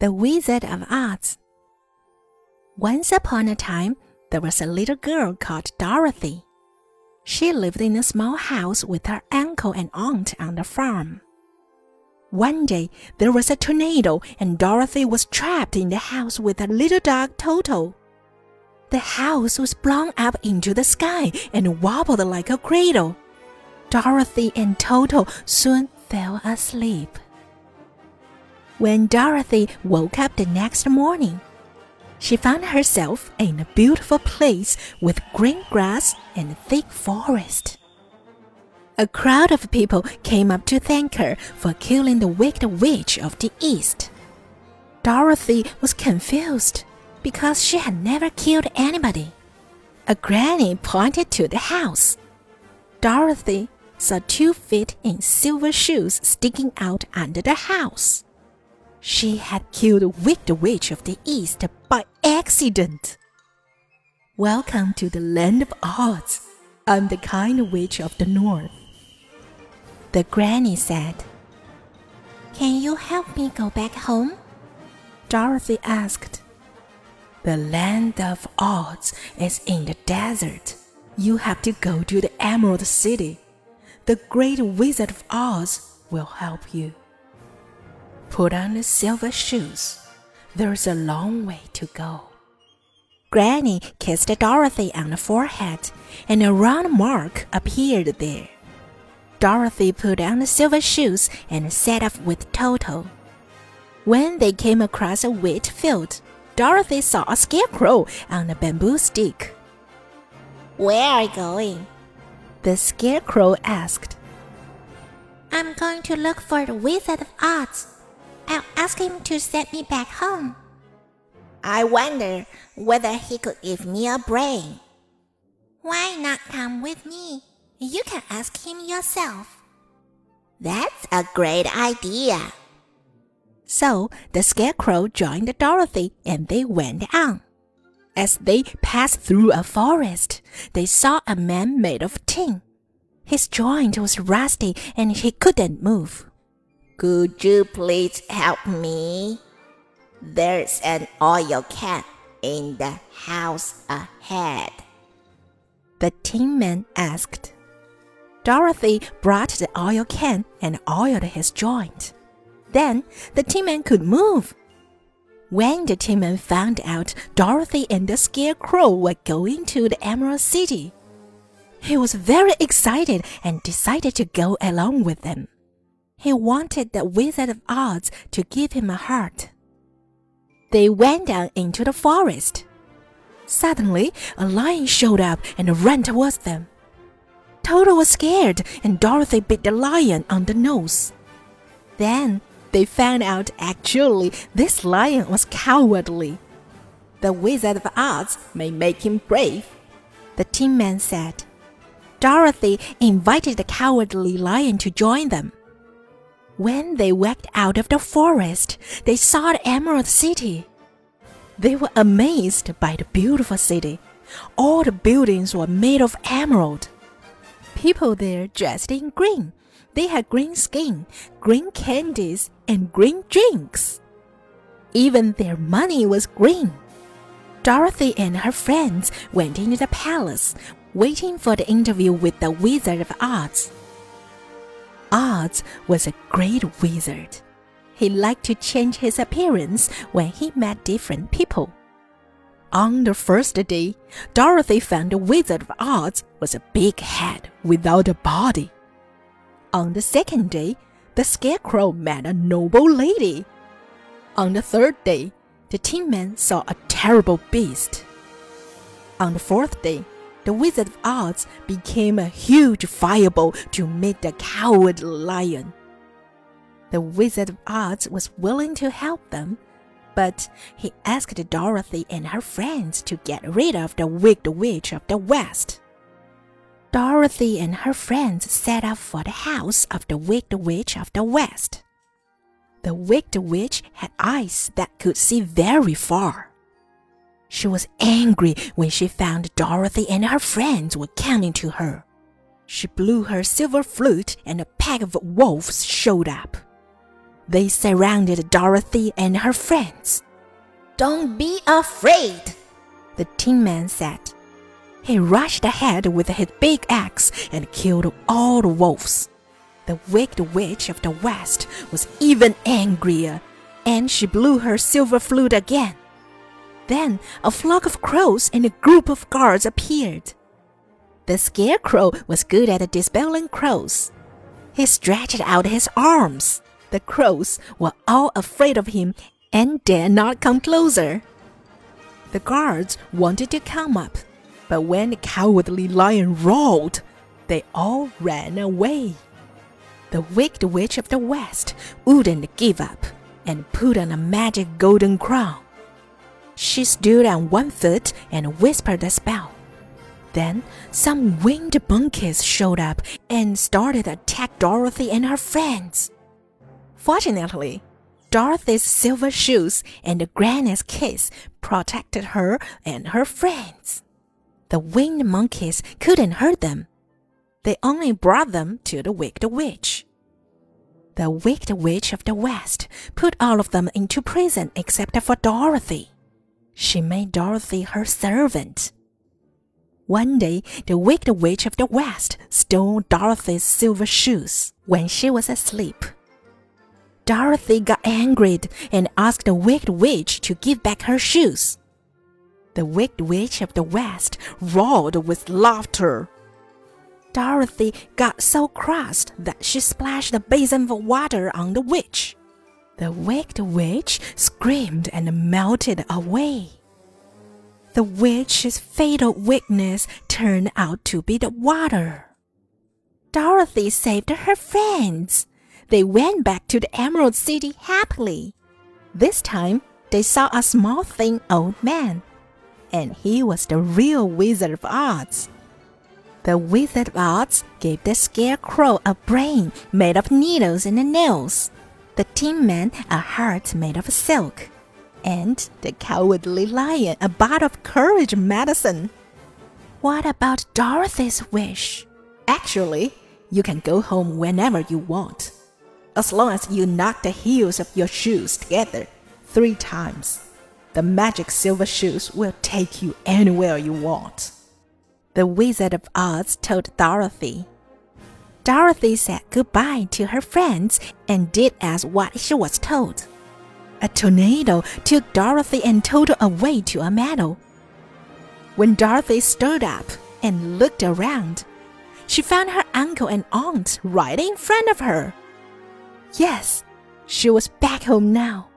The Wizard of Oz. Once upon a time, there was a little girl called Dorothy. She lived in a small house with her uncle and aunt on the farm. One day, there was a tornado, and Dorothy was trapped in the house with her little dog Toto. The house was blown up into the sky and wobbled like a cradle. Dorothy and Toto soon fell asleep. When Dorothy woke up the next morning, she found herself in a beautiful place with green grass and thick forest. A crowd of people came up to thank her for killing the wicked witch of the east. Dorothy was confused because she had never killed anybody. A granny pointed to the house. Dorothy saw two feet in silver shoes sticking out under the house. She had killed wicked witch of the east by accident. Welcome to the land of Oz. I'm the kind witch of the north. The granny said. Can you help me go back home? Dorothy asked. The land of Oz is in the desert. You have to go to the Emerald City. The great Wizard of Oz will help you. Put on the silver shoes. There's a long way to go. Granny kissed Dorothy on the forehead, and a round mark appeared there. Dorothy put on the silver shoes and set off with Toto. When they came across a wheat field, Dorothy saw a scarecrow on a bamboo stick. Where are you going? The scarecrow asked. I'm going to look for the Wizard of Oz. I'll ask him to send me back home. I wonder whether he could give me a brain. Why not come with me? You can ask him yourself. That's a great idea. So the scarecrow joined Dorothy and they went on. As they passed through a forest, they saw a man made of tin. His joint was rusty and he couldn't move. Could you please help me? There's an oil can in the house ahead. The tin man asked. Dorothy brought the oil can and oiled his joint. Then the tin man could move. When the tin man found out Dorothy and the scarecrow were going to the Emerald City, he was very excited and decided to go along with them. He wanted the Wizard of Oz to give him a heart. They went down into the forest. Suddenly, a lion showed up and ran towards them. Toto was scared, and Dorothy bit the lion on the nose. Then they found out actually this lion was cowardly. The Wizard of Oz may make him brave, the Tin Man said. Dorothy invited the cowardly lion to join them. When they walked out of the forest, they saw the Emerald City. They were amazed by the beautiful city. All the buildings were made of emerald. People there dressed in green. They had green skin, green candies, and green drinks. Even their money was green. Dorothy and her friends went into the palace, waiting for the interview with the Wizard of Oz. Oz was a great wizard. He liked to change his appearance when he met different people. On the first day, Dorothy found the Wizard of Oz was a big head without a body. On the second day, the Scarecrow met a noble lady. On the third day, the Tin Man saw a terrible beast. On the fourth day, the Wizard of Oz became a huge fireball to meet the coward lion. The Wizard of Oz was willing to help them, but he asked Dorothy and her friends to get rid of the wicked witch of the West. Dorothy and her friends set off for the house of the wicked witch of the West. The wicked witch had eyes that could see very far. She was angry when she found Dorothy and her friends were coming to her. She blew her silver flute and a pack of wolves showed up. they surrounded Dorothy and her friends. Don't be afraid, the Tin Man said. He rushed ahead with his big axe and killed all the wolves. The Wicked Witch of the West was even angrier, and she blew her silver flute again. Then a flock of crows and a group of guards appeared. The Scarecrow was good at dispelling crows. He stretched out his arms. The crows were all afraid of him and dared not come closer. The guards wanted to come up, but when the cowardly lion roared, they all ran away. The wicked witch of the west wouldn't give up and put on a magic golden crown. She stood on one foot and whispered a spell. Then some winged monkeys showed up and started to attack Dorothy and her friends. Fortunately, Dorothy's silver shoes and Granny's kiss protected her and her friends. The winged monkeys couldn't hurt them. They only brought them to the Wicked Witch. The Wicked Witch of the West put all of them into prison except for Dorothy. She made Dorothy her servant. One day, the Wicked Witch of the West stole Dorothy's silver shoes when she was asleep. Dorothy got angry and asked the Wicked Witch to give back her shoes. The Wicked Witch of the West roared with laughter. Dorothy got so cross that she splashed a basin of water on the witch. The Wicked Witch screamed and melted away. The witch's fatal weakness turned out to be the water. Dorothy saved her friends. They went back to the Emerald City happily. This time, they saw a small, thin old man, and he was the real Wizard of Oz. The Wizard of Oz gave the Scarecrow a brain made of needles and nails, the Tin Man a heart made of silk, and the Cowardly Lion a bottle of courage medicine. What about Dorothy's wish? Actually, you can go home whenever you want as long as you knock the heels of your shoes together three times. The magic silver shoes will take you anywhere you want. The Wizard of Oz told Dorothy. Dorothy said goodbye to her friends and did as what she was told. A tornado took Dorothy and Toto away to a meadow. When Dorothy stood up and looked around, she found her uncle and aunt right in front of her. Yes, she was back home now.